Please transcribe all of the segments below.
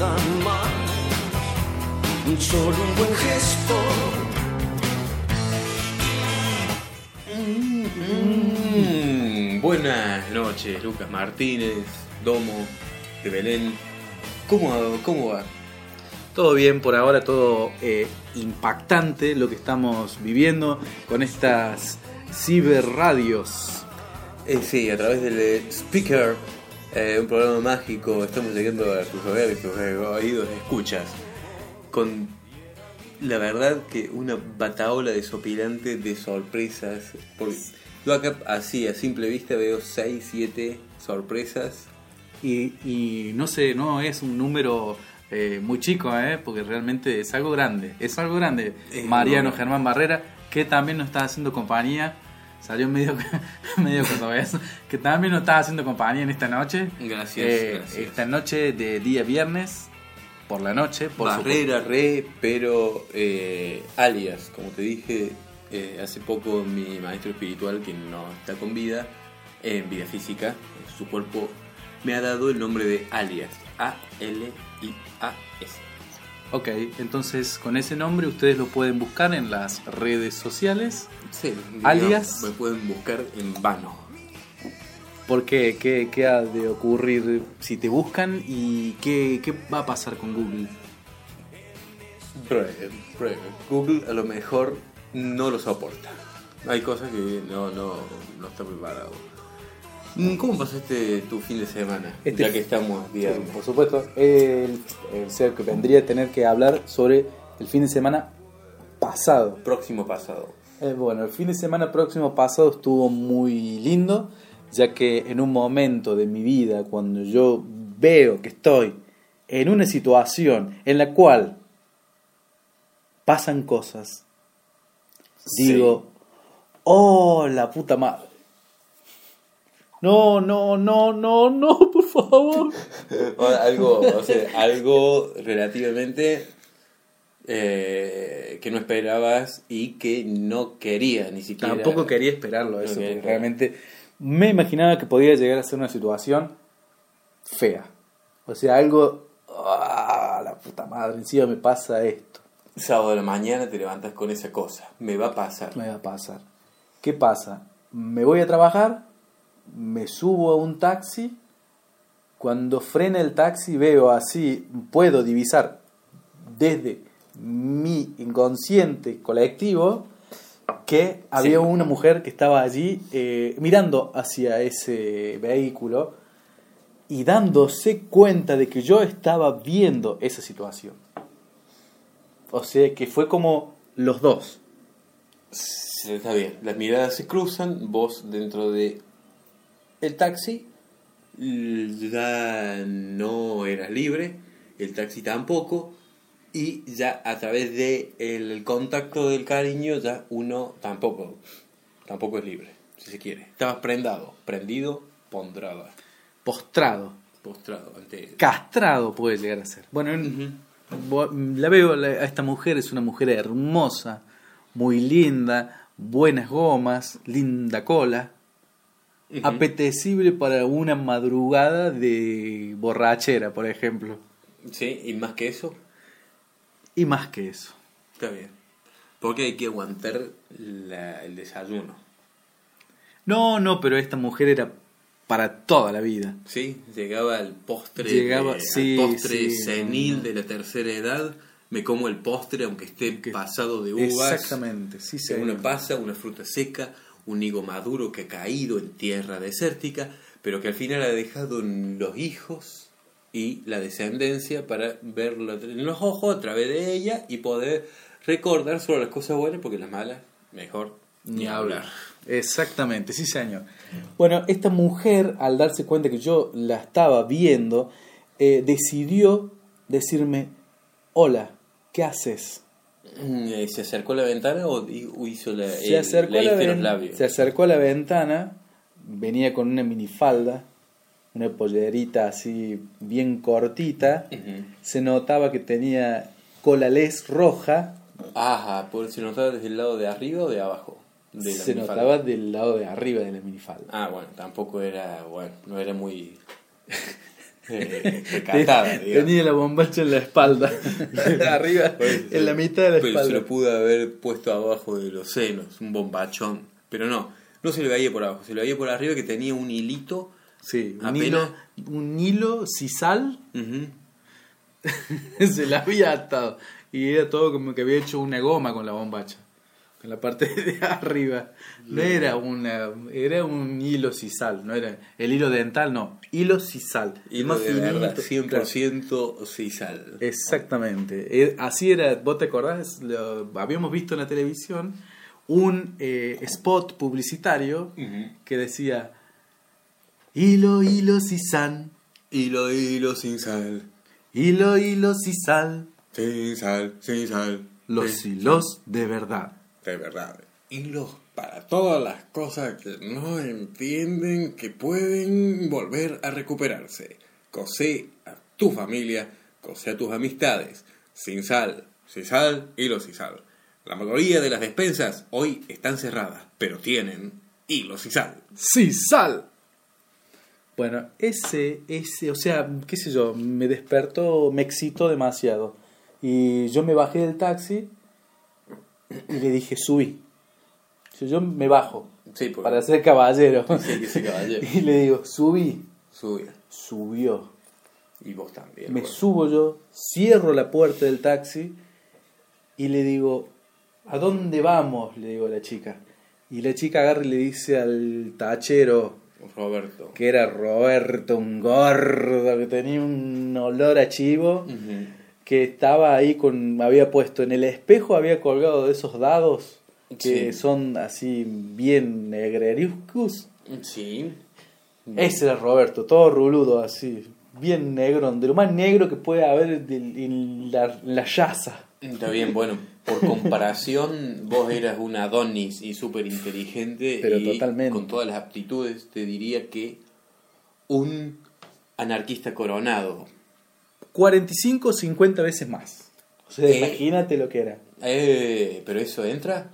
nada más, solo un buen gesto. Mm, buenas noches, Lucas Martínez, Domo de Belén. ¿Cómo, cómo va? Todo bien por ahora, todo eh, impactante lo que estamos viviendo con estas ciberradios. Eh, sí, a través del eh, speaker, eh, un programa mágico, estamos llegando a tus hogares, tus oídos, escuchas. Con la verdad que una bataola desopilante de sorpresas. Porque yo acá así, a simple vista, veo 6, 7 sorpresas. Y, y no sé, no es un número eh, muy chico, ¿eh? porque realmente es algo grande. Es algo grande. Es Mariano enorme. Germán Barrera, que también nos está haciendo compañía. Salió medio, medio cordobés, que también nos está haciendo compañía en esta noche. Gracias, Eh, gracias. Esta noche de día viernes, por la noche, por Barrera, re, pero eh, alias, como te dije eh, hace poco, mi maestro espiritual, que no está con vida, en vida física, su cuerpo me ha dado el nombre de alias, A-L-I-A-S. Ok, entonces con ese nombre ustedes lo pueden buscar en las redes sociales. Sí, Alias. Me pueden buscar en vano. ¿Por qué? ¿Qué, qué ha de ocurrir si te buscan y qué, qué va a pasar con Google? Google a lo mejor no lo soporta. Hay cosas que no, no, no está preparado. Mm, ¿Cómo pasaste tu fin de semana? Este- ya que estamos viernes. Por supuesto, el, el ser que vendría a tener que hablar sobre el fin de semana pasado. Próximo pasado. Eh, bueno, el fin de semana próximo pasado estuvo muy lindo, ya que en un momento de mi vida, cuando yo veo que estoy en una situación en la cual pasan cosas, digo, oh, la puta madre. No, no, no, no, no, por favor. O algo, o sea, algo relativamente eh, que no esperabas y que no quería ni siquiera. Tampoco quería esperarlo eso, porque realmente me imaginaba que podía llegar a ser una situación fea. O sea, algo... ¡Ah, la puta madre! Encima me pasa esto. Sábado de la mañana te levantas con esa cosa. Me va a pasar. Me va a pasar. ¿Qué pasa? Me voy a trabajar, me subo a un taxi, cuando frena el taxi veo así, puedo divisar desde mi inconsciente colectivo que había una mujer que estaba allí eh, mirando hacia ese vehículo y dándose cuenta de que yo estaba viendo esa situación. O sea que fue como los dos. Sí, Está bien. Las miradas se cruzan. Vos dentro de el taxi ya no eras libre. El taxi tampoco. Y ya a través de el contacto del cariño ya uno tampoco tampoco es libre, si se quiere. Estabas prendado, prendido, pondrado, Postrado. postrado ante castrado puede llegar a ser. Bueno, la veo a esta mujer, es una mujer hermosa, muy linda, buenas gomas, linda cola, Apetecible para una madrugada de borrachera, por ejemplo. Sí, y más que eso, Y más que eso. está bien. Porque hay que aguantar la- el desayuno. No, no, pero esta mujer era para toda la vida. Sí, llegaba al postre, Llegaba- sí, al postre sí, senil no. de la tercera edad. Me como el postre aunque esté Que- pasado de uvas. Exactamente, sí, señor. una pasa, una fruta seca, un higo maduro que ha caído en tierra desértica, pero que al final ha dejado en los hijos y la descendencia para verlo en los ojos a través de ella y poder recordar solo las cosas buenas porque las malas, mejor ni hablar. Exactamente, sí señor. Bueno, esta mujer, al darse cuenta que yo la estaba viendo, eh, decidió decirme, hola, ¿qué haces? Eh, ¿Se acercó a la ventana o hi- o hizo la, Se acercó, la los labios? se acercó a la ventana, venía con una minifalda, una pollerita así bien cortita, se notaba que tenía cola les roja, Ajá, por se notaba desde el lado de arriba o de abajo. de la Se minifalda. notaba del lado de arriba de la minifalda. Ah, bueno, tampoco era, bueno, no era muy eh. Tenía la bombacha en la espalda. arriba, Pues, en la mitad de la pero se espalda. lo pudo haber puesto abajo de los senos, un bombachón. Pero no, no se le veía por abajo, se le veía por arriba que tenía un hilito. Sí, un Apenas- hilo, un hilo sisal se la había atado. Y era todo como que había hecho una goma con la bombacha. Con la parte de arriba. No era una. Era un hilo sisal. No era. El hilo dental, no. Hilo sisal. Y más de verdad, finito. 100% sisal. Exactamente. Eh, Así era. ¿Vos te acordás? Lo- habíamos visto en la televisión un eh, spot publicitario que decía. Hilo, hilo, sisal. Hilo, hilo, sin sal. Hilo, hilo, sisal. Sin sal, sin sal. Los hilos de verdad. De verdad. Hilos para todas las cosas que no entienden que pueden volver a recuperarse. Cosé a tu familia, cosé a tus amistades. Sin sal, sin sal, hilos sin sal. La mayoría de las despensas hoy están cerradas, pero tienen hilos y sal. Sisal. Bueno, ese, ese, o sea, qué sé yo, me despertó, me excitó demasiado. Y yo me bajé del taxi y le dije, subí. Yo me bajo Sí, porque para ser caballero. Sí, que sí, caballero. Y le digo, subí. Subió. Y vos también. Me bueno. subo yo, cierro la puerta del taxi y le digo, ¿a dónde vamos? Le digo a la chica. Y la chica agarra y le dice al tachero, Roberto. que era Roberto, un gordo, que tenía un olor a chivo. Que estaba ahí con, había puesto en el espejo, había colgado de esos dados que Sí. son así bien negreriuscus. Sí. Ese era Roberto, todo ruludo así, bien negro, de lo más negro que puede haber en la, en la yaza. Está bien, bueno, por comparación, vos eras un Adonis y súper inteligente. Pero y totalmente. Con todas las aptitudes, te diría que un anarquista coronado. 45 o 50 veces más. O sea, Eh. imagínate lo que era. Eh, pero eso entra.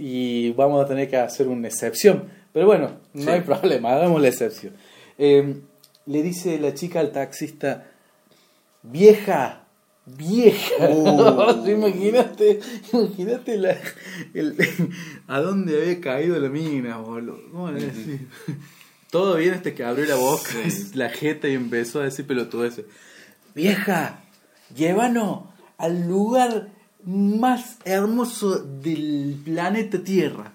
y vamos a tener que hacer una excepción. Pero bueno, no Sí. hay problema, hagamos la excepción. Eh, le dice la chica al taxista, vieja, vieja. Uh. imagínate, imagínate la, el- a dónde había caído la mina, boludo. ¿Cómo le decís? Todo bien hasta que abrió la boca, la jeta y empezó a decir pelotudeces. Vieja, llévanos al lugar más hermoso del planeta Tierra.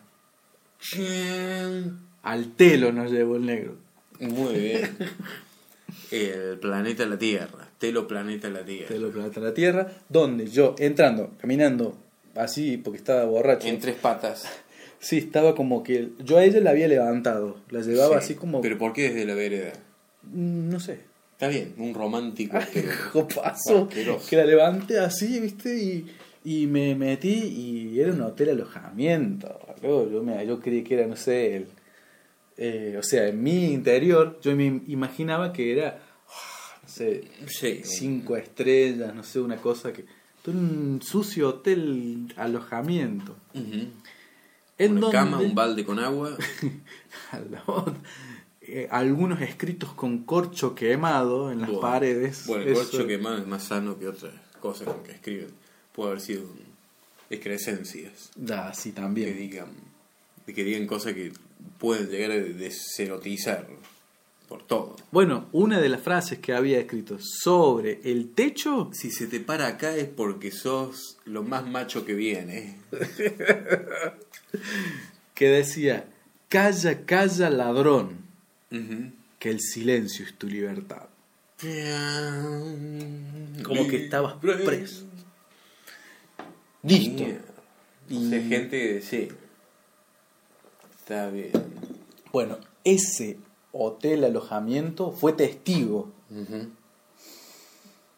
Al telo nos llevó el negro. Muy bien. El planeta la Tierra. Telo planeta la Tierra. Telo planeta la Tierra, donde yo entrando, caminando así porque estaba borracho. En tres patas. Sí, estaba como que yo a ella la había levantado, la llevaba Sí. así como Pero ¿por qué desde la vereda? Mm, no sé. Está bien, un romántico. pero- Asqueroso. que la levanté así, ¿viste? Y, y me metí y era un hotel alojamiento. boludo. Yo, me, yo creí que era, no sé, el, eh, o sea, en mi interior yo me imaginaba que era, ah, no sé, Sí. cinco estrellas, no sé, una cosa que... Un sucio hotel alojamiento. En Una donde, cama, un balde con agua. eh, algunos escritos con corcho quemado en las Bueno, paredes. Bueno, el Eso- corcho quemado es más sano que otras cosas con que escriben. Puede haber sido excrescencias. Da, sí, Que también. digan, que digan cosas que pueden llegar a deserotizar por todo. Bueno, una de las frases que había escrito sobre el techo, Si se te para acá es porque sos lo más macho que viene. que decía, calla, calla, ladrón, Que el silencio es tu libertad. Como que estabas preso. Listo. Y de gente, sí. Está bien. Bueno, ese hotel alojamiento fue testigo.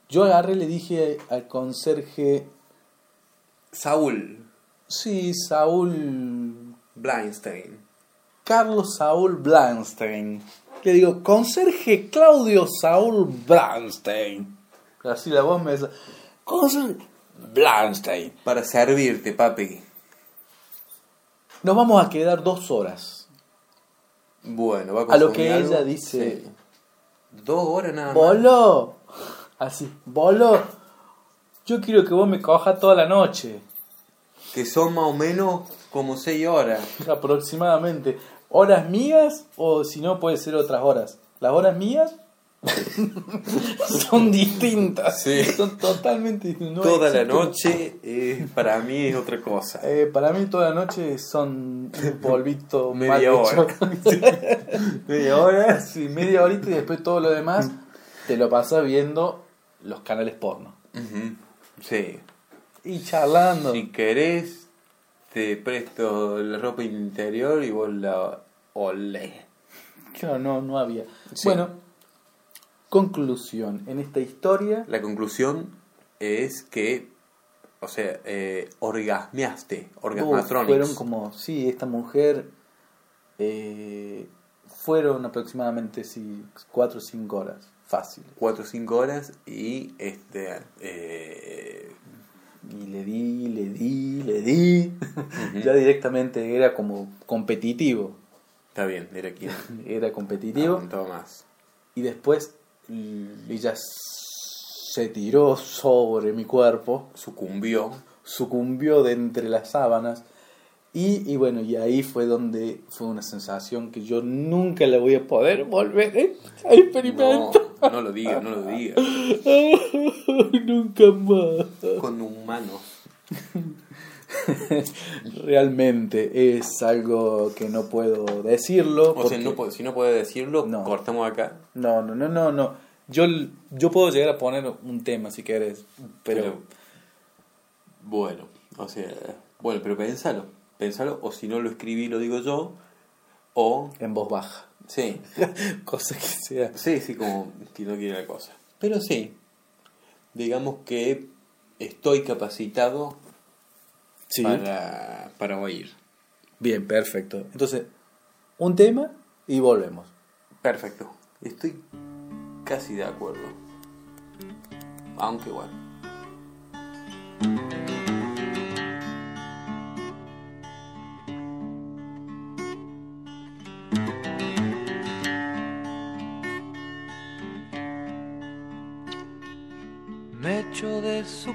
Yo agarré y le dije al conserje, Saúl sí, Saúl Blindstein. Carlos Saúl Blanstein. Le digo, conserje Claudio Saúl Blanstein. Así la voz me dice, conserje Blanstein. Para servirte, papi. Nos vamos a quedar dos horas. Bueno, va a A lo que algo. ella dice. Sí. Dos horas nada más. Bolo. Así, bolo. Yo quiero que vos me cojas toda la noche. Que son más o menos como seis horas. Aproximadamente. ¿Horas mías o si no puede ser otras horas? Las horas mías son distintas. Sí. Son totalmente distintas. No Toda la noche eh, para mí es otra cosa. Eh, para mí toda la noche son un polvito Media hora. Media hora. Sí, media horita y después todo lo demás te lo pasas viendo los canales porno. Sí. Y charlando. Si querés, te presto la ropa interior y vos la olés. Claro, no, no había. Sí. Bueno, conclusión. En esta historia, La conclusión es que, o sea, eh, orgasmeaste, orgasmatronics. fueron como, sí, esta mujer, eh, fueron aproximadamente sí, 4 o 5 horas. Fácil. 4 o 5 horas y este eh, Y le di, le di, le di. ya directamente era como competitivo. Está bien, era quien Era competitivo. más. Y después ella se tiró sobre mi cuerpo, Sucumbió. sucumbió de entre las sábanas. Y, y bueno, y ahí fue donde fue una sensación que yo nunca la voy a poder volver a No, experimentar. no lo digas, no lo digas. nunca más. Con humanos. Realmente es algo que no puedo decirlo. O sea, no, si no puede decirlo, No. cortamos acá. No, no, no, no, no. Yo, yo puedo llegar a poner un tema si querés, pero, Pero, bueno, o sea, bueno, pero pensalo. Pensalo, o si no lo escribí, lo digo yo. O, en voz baja. sí, Cosa que sea. sí, sí, como que no quiere la cosa. Pero sí, digamos que estoy capacitado Sí. para, para oír. Bien, perfecto. Entonces, un tema y volvemos. Perfecto. Estoy casi de acuerdo. Aunque bueno.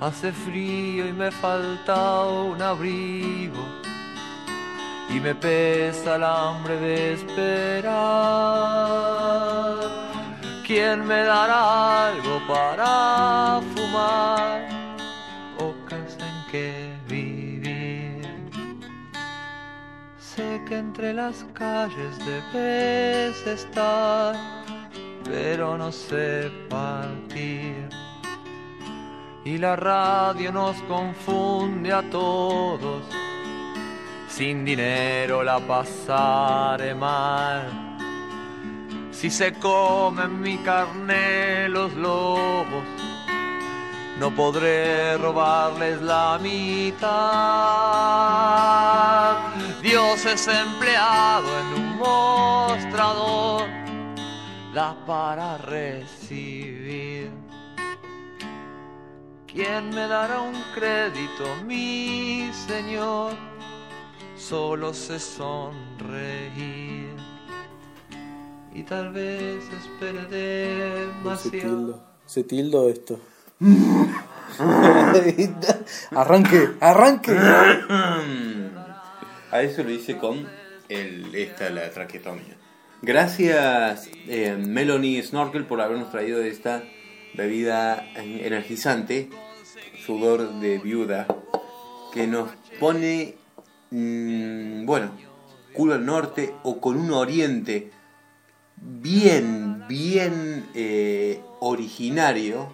Hace frío y me falta un abrigo y me pesa el hambre de esperar. ¿Quién me dará algo para fumar o casa en que vivir? Sé que entre las calles debes estar, pero no sé partir y la radio nos confunde a todos. Sin dinero la pasaré mal. Si se comen mi carne los lobos, no podré robarles la mitad. Dios es empleado en un mostrador, da para recibir. ¿Quién me dará un crédito, mi Señor? Solo sé sonreír. Y tal vez espere Se demasiado. tildo, se tildo esto. arranque, arranque. A eso lo hice con el, esta, la traquetomía. Gracias, eh, Melanie Snorkel, por habernos traído esta bebida energizante, sudor de viuda, que nos pone, mm, bueno, culo al norte o con un oriente bien, bien eh, originario.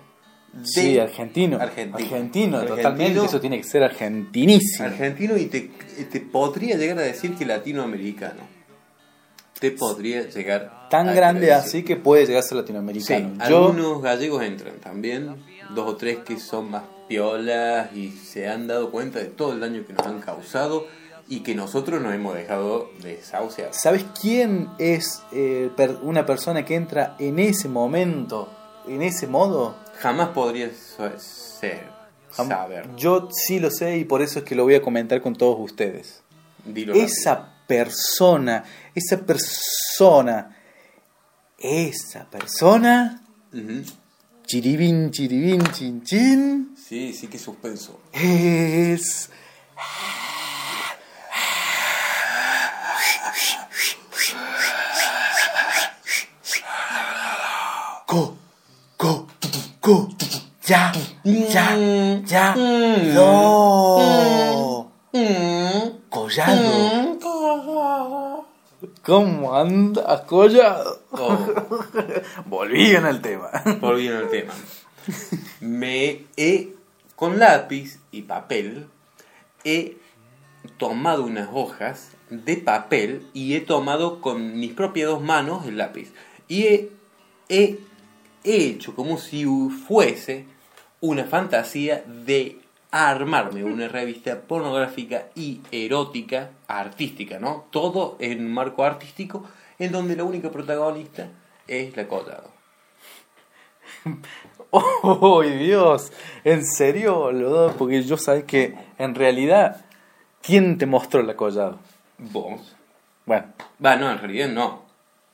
de- Sí, argentino. Argentino. Argentino, Argentino. totalmente. Eso tiene que ser argentinísimo. argentino y te, te podría llegar a decir que latinoamericano. Te podría llegar Tan grande así que puede llegar a ser Sí, latinoamericano. Yo, algunos gallegos entran también, dos o tres que son más piolas y se han dado cuenta de todo el daño que nos han causado y que nosotros nos hemos dejado desahuciar. ¿sabes quién es eh, per- una persona que entra en ese momento, en ese modo? Jamás podría ser, Jam- saber. Yo sí lo sé y por eso es que lo voy a comentar con todos ustedes. Dilo Esa persona, esa persona, esa persona. Ujú. chiribín, chiribín, chin, chin, Sí, sí que suspenso. es... Go, go, go, ya, ya, ya, no, collado. ¿Cómo anda, collado? Oh, Volvían al tema. volviendo al tema. Me he, con lápiz y papel, he tomado unas hojas de papel y he tomado con mis propias dos manos el lápiz. Y he, he hecho como si fuese una fantasía de armarme una revista pornográfica y erótica, artística, ¿no? Todo en un marco artístico en donde la única protagonista es la Collado. ¡Oh, Dios! ¿En serio, boludo? Porque yo sabes que, en realidad, ¿quién te mostró la collado? Vos. Bueno, Va, no, en realidad no.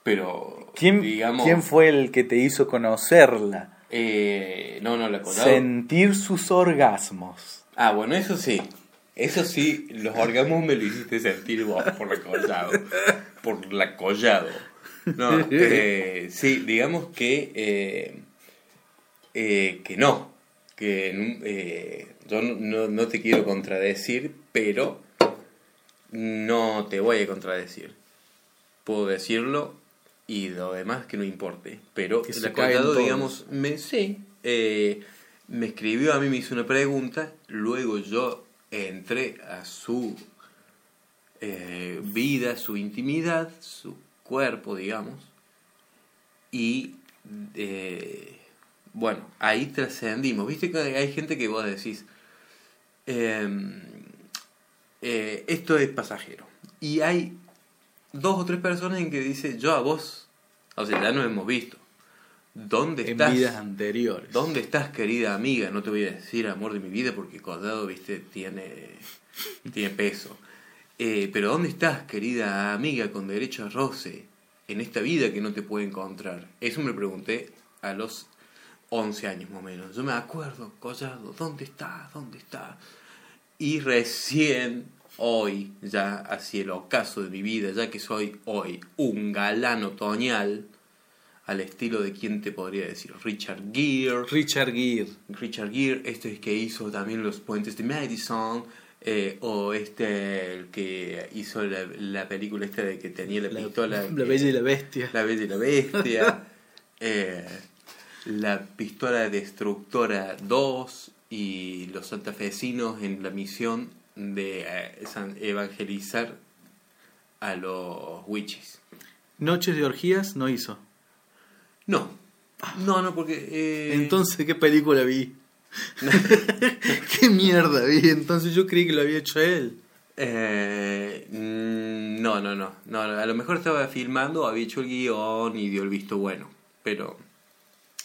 Pero, ¿quién, digamos... ¿quién fue el que te hizo conocerla? Eh, no, no, la Collado... Sentir sus orgasmos. Ah, bueno, eso sí. Eso sí, los orgasmos me lo hiciste sentir vos por la collado. Por la collado. No, eh, sí, digamos que... eh, eh, que no. Que yo no- no te quiero contradecir, pero no te voy a contradecir. Puedo decirlo y lo demás que no importe. Pero Que collado, todos. digamos, me sí, eh, me escribió a mí, me hizo una pregunta, luego yo entré a su eh, vida, su intimidad, su cuerpo, digamos, y eh, bueno, ahí trascendimos. Viste que hay gente que vos decís, em, esto es pasajero. Y hay dos o tres personas en que dice, yo a vos, o sea, ya nos hemos visto. ¿Dónde En estás? vidas anteriores. ¿Dónde estás, querida amiga? No te voy a decir amor de mi vida porque Collado, viste, tiene, tiene peso. Eh, pero ¿dónde estás, querida amiga, con derecho a roce? En esta vida que no te puede encontrar. Eso me pregunté a los 11 años más o menos. Yo me acuerdo, Collado, ¿dónde estás? ¿Dónde estás? Y recién hoy, ya hacia el ocaso de mi vida, ya que soy hoy un galán otoñal, al estilo de quién te podría decir, Richard Gere, Richard Gere. Richard Gere, este es que hizo también los puentes de Madison, eh, o este el que hizo la, la película esta de que tenía la, pistola. La Bella y la Bestia. La Bella y la Bestia, eh, la pistola destructora 2 y los santafesinos en la misión de eh, evangelizar a los witches. Noches de orgías no hizo. No, no, no, porque... eh, Entonces, ¿qué película vi? ¿Qué mierda vi? Entonces yo creí que lo había hecho él. Eh, mm, no, no, no, no. A lo mejor estaba filmando, había hecho el guion y dio el visto bueno. Pero,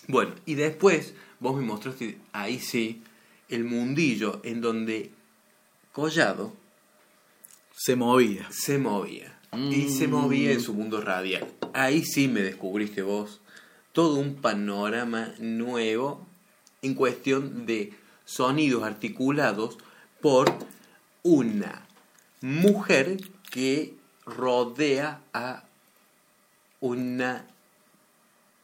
bueno, y después vos me mostraste, ahí sí, el mundillo en donde Collado Se movía. se movía. Y se movía en su mundo radial. Ahí sí me descubriste vos todo un panorama nuevo en cuestión de sonidos articulados por una mujer que rodea a una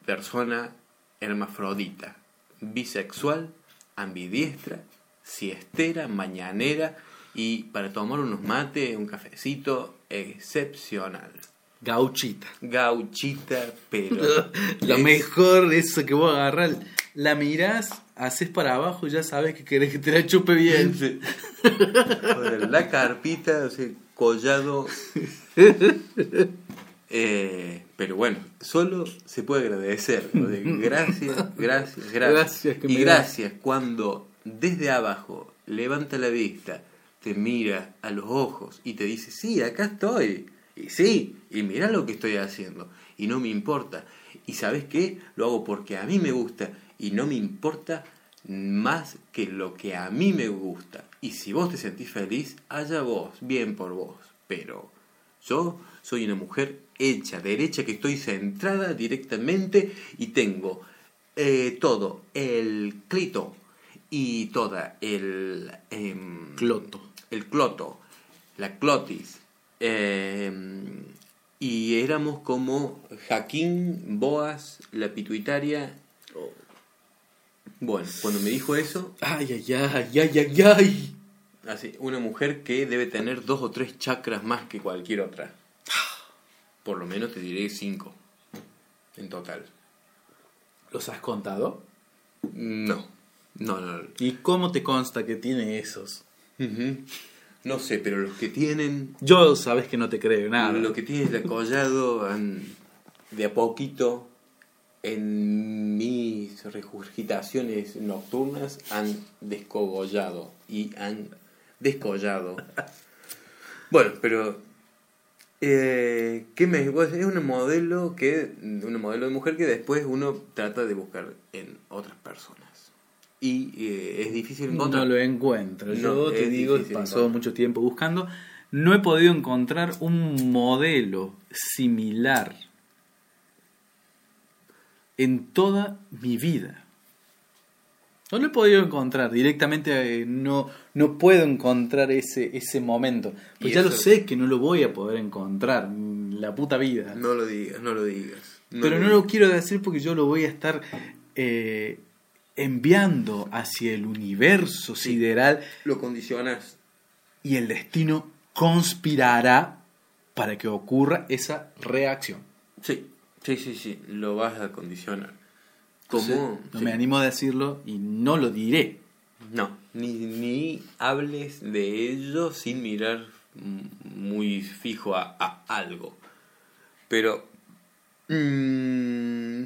persona hermafrodita, bisexual, ambidiestra, siestera, mañanera y para tomar unos mates, un cafecito excepcional. Gauchita. Gauchita, pero... Lo es- mejor eso que vos agarrás, la mirás, haces para abajo y ya sabes que querés que te la chupe bien. Sí. Joder, La carpita, o sea, collado. Eh, pero bueno, solo se puede agradecer. de gracias, gracias, gracias. Gracias que y gracias cuando desde abajo levanta la vista, te mira a los ojos y te dice, sí, acá estoy. Y sí, y mira lo que estoy haciendo. Y no me importa. Y sabes qué? Lo hago porque a mí me gusta y no me importa más que lo que a mí me gusta. Y si vos te sentís feliz, allá vos, bien por vos. Pero yo soy una mujer hecha, derecha, que estoy centrada directamente y tengo eh, todo el clito y toda el... em, Cloto. El cloto, la clotis. eh, y éramos como Jaquín, Boas, la pituitaria. Bueno, cuando me dijo eso, Ay, ay, ay, ay, ay, ay. así, una mujer que debe tener dos o tres chakras más que cualquier otra. Por lo menos te diré cinco en total. ¿Los has contado? No, no, no. ¿Y cómo te consta que tiene esos? No sé, pero los que tienen Yo sabes que no te creo nada. Lo que tienes de collado han, de a poquito en mis regurgitaciones nocturnas han descogollado y han descollado. Bueno, pero eh, ¿qué me, es un modelo que un modelo de mujer que después uno trata de buscar en otras personas y eh, es difícil encontrar. No lo encuentro. No, Yo te digo, pasó mucho tiempo buscando. No he podido encontrar un modelo similar en toda mi vida. No lo he podido encontrar. Directamente eh, no, no puedo encontrar ese, ese momento. Pues ya lo sé que no lo voy a poder encontrar. La puta vida. No lo digas, no lo digas. Pero no digas. lo quiero decir porque yo lo voy a estar eh, enviando hacia el universo sideral lo condicionas. y el destino conspirará para que ocurra esa reacción. Sí, sí, sí, sí, lo vas a condicionar. ¿Cómo? No Sí. me animo a decirlo y no lo diré. No, ni, ni hables de ello sin mirar mm, muy fijo a, a algo. Pero, mm,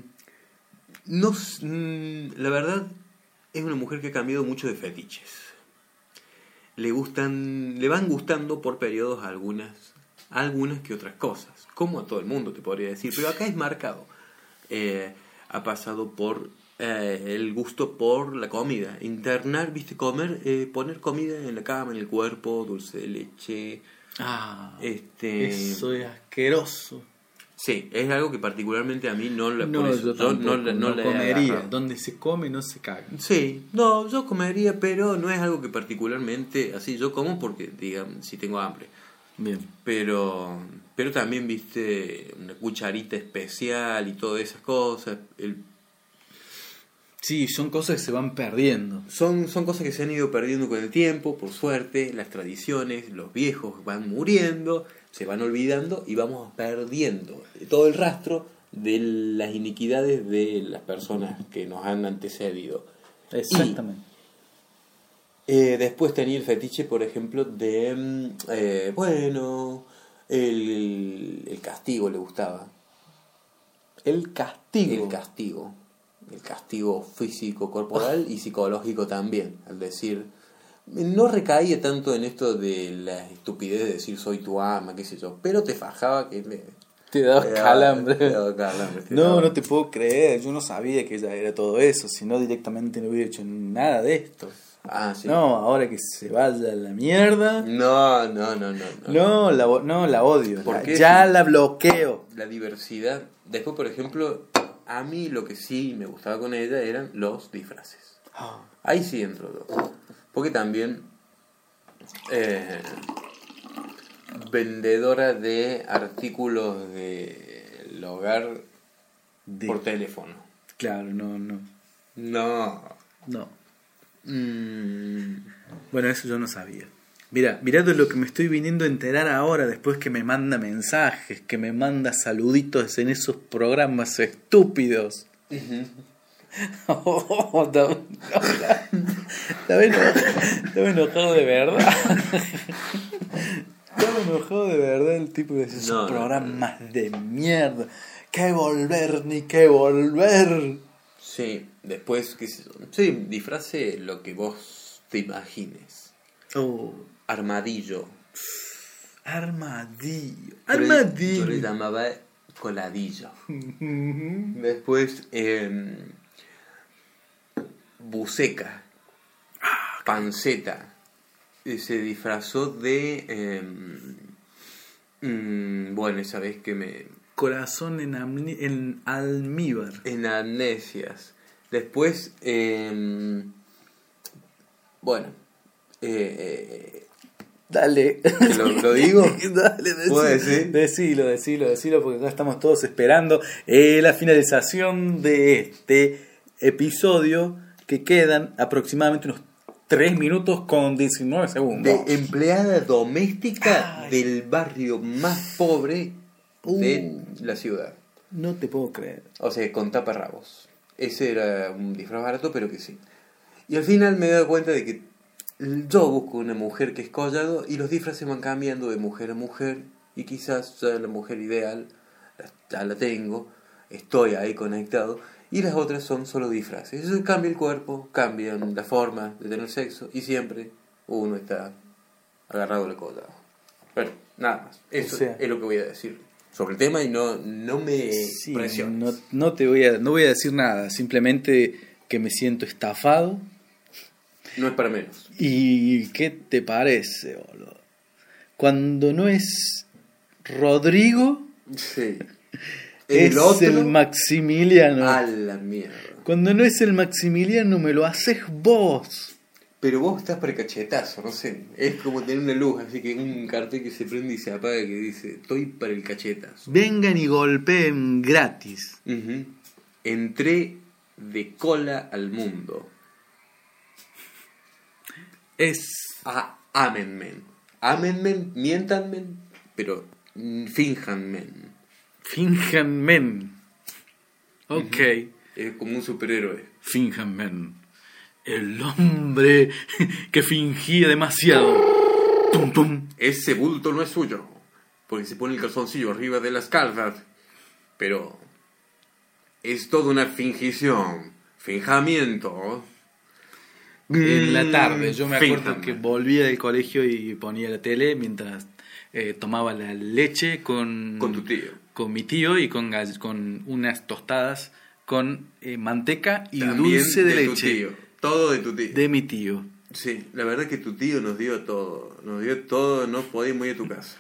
no, mm, la verdad es una mujer que ha cambiado mucho de fetiches. Le gustan, le van gustando por periodos algunas, algunas que otras cosas, como a todo el mundo te podría decir, pero acá es marcado. Eh, ha pasado por eh, el gusto por la comida, internar, viste, comer, eh, poner comida en la cama, en el cuerpo, dulce de leche, Ah, este, eso es asqueroso. Sí, es algo que particularmente a mí no la, No, yo no no no la comería. Donde se come no se caga. Sí, no, yo comería, pero no es algo que particularmente así yo como porque, digamos, si tengo hambre. Bien. Pero, pero también, viste, una cucharita especial y todas esas cosas. El- Sí, son cosas que se van perdiendo. son, son cosas que se han ido perdiendo con el tiempo, por suerte. Las tradiciones, los viejos van muriendo, se van olvidando y vamos perdiendo todo el rastro de las iniquidades de las personas que nos han antecedido. Exactamente. Eh, después tenía el fetiche, por ejemplo, de, mm, eh, bueno, el, el castigo le gustaba. El castigo. El castigo. El castigo físico, corporal y psicológico también. Al decir, no recaía tanto en esto de la estupidez de decir soy tu ama, qué sé yo, pero te fajaba que le... Te daba calambre. te daba calambre, te No, daba- no te puedo creer. Yo no sabía que ella era todo eso. Si no, directamente no hubiera hecho nada de esto. Ah, sí. No, ahora que se vaya a la mierda. No, no, no, no. no. No, la, no, la odio. ¿Por La- qué? ya la bloqueo. la diversidad. Después, por ejemplo, a mí lo que sí me gustaba con ella eran los disfraces. Ahí sí entro yo. Porque también eh, vendedora de artículos del hogar De- por teléfono. Claro, no, no. No. No. Mm, Bueno, eso yo no sabía. Mira, mirá de lo que me estoy viniendo a enterar ahora, después que me manda mensajes, que me manda saluditos en esos programas estúpidos. Oh, estaba, enojado, enojado de verdad. Estaba enojado de verdad el tipo No, esos no, programas de mierda. Que volver ni que volver. Sí, después, qué sé yo. Sí, disfrace lo que vos te imagines. Oh, Armadillo. armadillo. Yo le- Yo le Armadillo. llamaba coladillo. Después, eh, buceca. Panceta. Eh, Se disfrazó de... eh, mm, bueno, esa vez que me... Corazón en, en almíbar. En amnesias. Después, eh, bueno, eh, Dale. ¿Que lo- lo digo? Dale, ¿Puedo decilo. decir? Decilo, decilo, decilo, porque acá estamos todos esperando eh, la finalización de este episodio que quedan aproximadamente unos 3 minutos con 19 segundos. de empleada doméstica Ay. del barrio más pobre de Uh. la ciudad. No te puedo creer. O sea, con taparrabos. Ese era un disfraz barato, pero que sí. Y al final me he dado cuenta de que yo busco una mujer que es collado y los disfraces van cambiando de mujer a mujer y quizás ya la mujer ideal ya la tengo, estoy ahí conectado y las otras son solo disfraces. Eso cambia el cuerpo, cambian la forma de tener sexo y siempre uno está agarrado al collado. Bueno, nada más. Eso O sea- es lo que voy a decir sobre el tema y no, no me Sí, no, no te voy a, no voy a decir nada, simplemente que me siento estafado. No es para menos. ¿Y qué te parece, boludo? Cuando no es Rodrigo, Sí. es El otro. el Maximiliano. A la mierda. Cuando no es el Maximiliano, me lo haces vos. Pero vos estás para el cachetazo, no sé. Es como tener una luz, así que un cartel que se prende y se apaga que dice: Estoy para el cachetazo. Vengan y golpeen gratis. Entré de cola al mundo. Es. A amenmen. Amenmen, mientanmen, pero mm, finjanmen. Finjan men. Ok. Es como un superhéroe. Finjan men. El hombre que fingía demasiado. Pum, pum. Ese bulto no es suyo, porque se pone el calzoncillo arriba de las calzas. Pero es toda una fingición, finjamiento. En la Mm, tarde, yo me acuerdo que volvía del colegio y ponía la tele mientras eh, tomaba la leche con, Con tu tío. Con mi tío y con, con unas tostadas con eh, manteca y También dulce de, tu leche tío. Todo de tu tío. de mi tío. Sí, la verdad que tu tío nos dio todo. Nos dio todo, no podíamos ir a tu casa.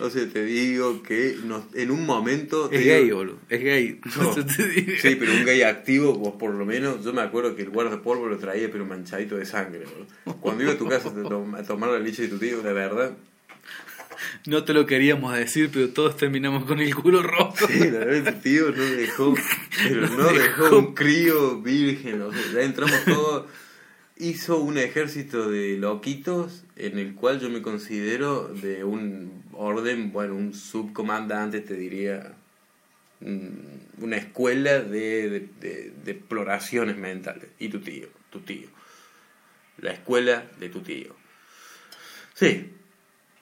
O sea, te digo que nos, en un momento... Es digo- gay, boludo. Es gay. No. Sí, pero un gay activo, vos por lo menos, yo me acuerdo que el guardapolvo lo traía pero manchadito de sangre. boludo. Cuando iba a tu casa a tomar la leche de tu tío, la verdad, No te lo queríamos decir, pero todos terminamos con el culo rojo. sí, la verdad tío no dejó, pero no dejó dejó. un crío virgen, o sea, ya entramos todos, hizo un ejército de loquitos en el cual yo me considero de un orden, bueno, un subcomandante, te diría, mm, una escuela de, de, de- de exploraciones mentales. Y tu tío, tu tío. La escuela de tu tío. Sí,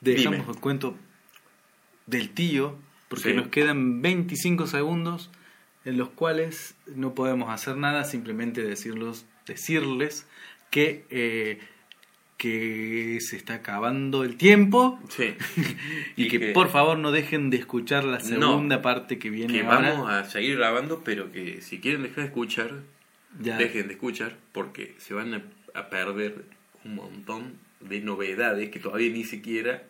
Dejamos Dime. el cuento del tío, porque Sí. nos quedan 25 segundos en los cuales no podemos hacer nada, simplemente decirlos, decirles que, eh, que se está acabando el tiempo sí. y, que, por favor no dejen de escuchar la segunda parte que viene que ahora. vamos a seguir grabando, pero que si quieren dejar de escuchar, Ya. dejen de escuchar, porque se van a, a perder un montón de novedades que todavía ni siquiera